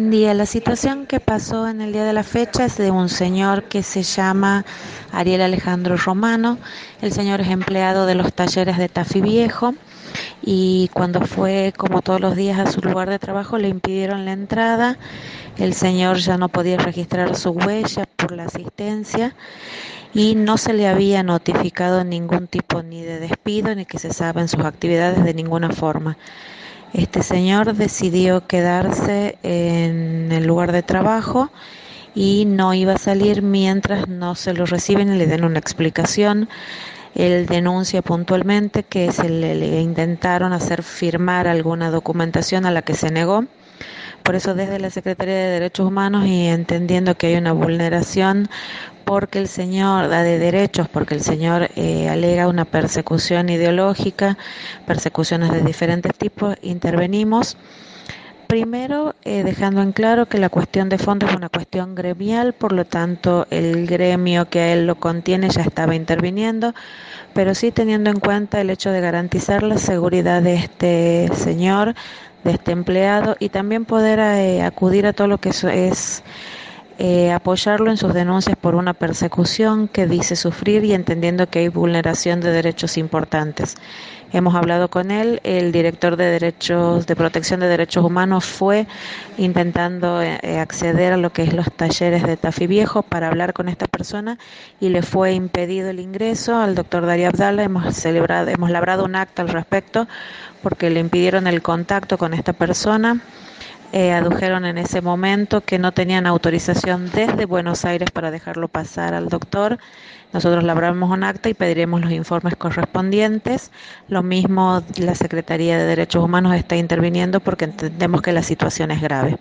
Buen día. La situación que pasó en el día de la fecha es de un señor que se llama Ariel Alejandro Romano. El señor es empleado de los talleres de Tafi Viejo y cuando fue, como todos los días, a su lugar de trabajo le impidieron la entrada. El señor ya no podía registrar su huella por la asistencia y no se le había notificado ningún tipo ni de despido ni que se saben sus actividades de ninguna forma. Este señor decidió quedarse en el lugar de trabajo y no iba a salir mientras no se lo reciben y le den una explicación. Él denuncia puntualmente que se le, le intentaron hacer firmar alguna documentación a la que se negó por eso desde la Secretaría de Derechos Humanos y entendiendo que hay una vulneración porque el señor da de derechos, porque el señor eh, alega una persecución ideológica, persecuciones de diferentes tipos, intervenimos. Primero, eh, dejando en claro que la cuestión de fondo es una cuestión gremial, por lo tanto el gremio que a él lo contiene ya estaba interviniendo, pero sí teniendo en cuenta el hecho de garantizar la seguridad de este señor, de este empleado y también poder eh, acudir a todo lo que es eh, apoyarlo en sus denuncias por una persecución que dice sufrir y entendiendo que hay vulneración de derechos importantes. Hemos hablado con él, el director de derechos de protección de derechos humanos fue intentando eh, acceder a lo que es los talleres de Tafi Viejo para hablar con esta persona y le fue impedido el ingreso al doctor Darío Abdala. Hemos celebrado, hemos labrado un acta al respecto porque le impidieron el contacto con esta persona. Eh, adujeron en ese momento que no tenían autorización desde Buenos Aires para dejarlo pasar al doctor. Nosotros labramos un acta y pediremos los informes correspondientes. Lo mismo la Secretaría de Derechos Humanos está interviniendo porque entendemos que la situación es grave.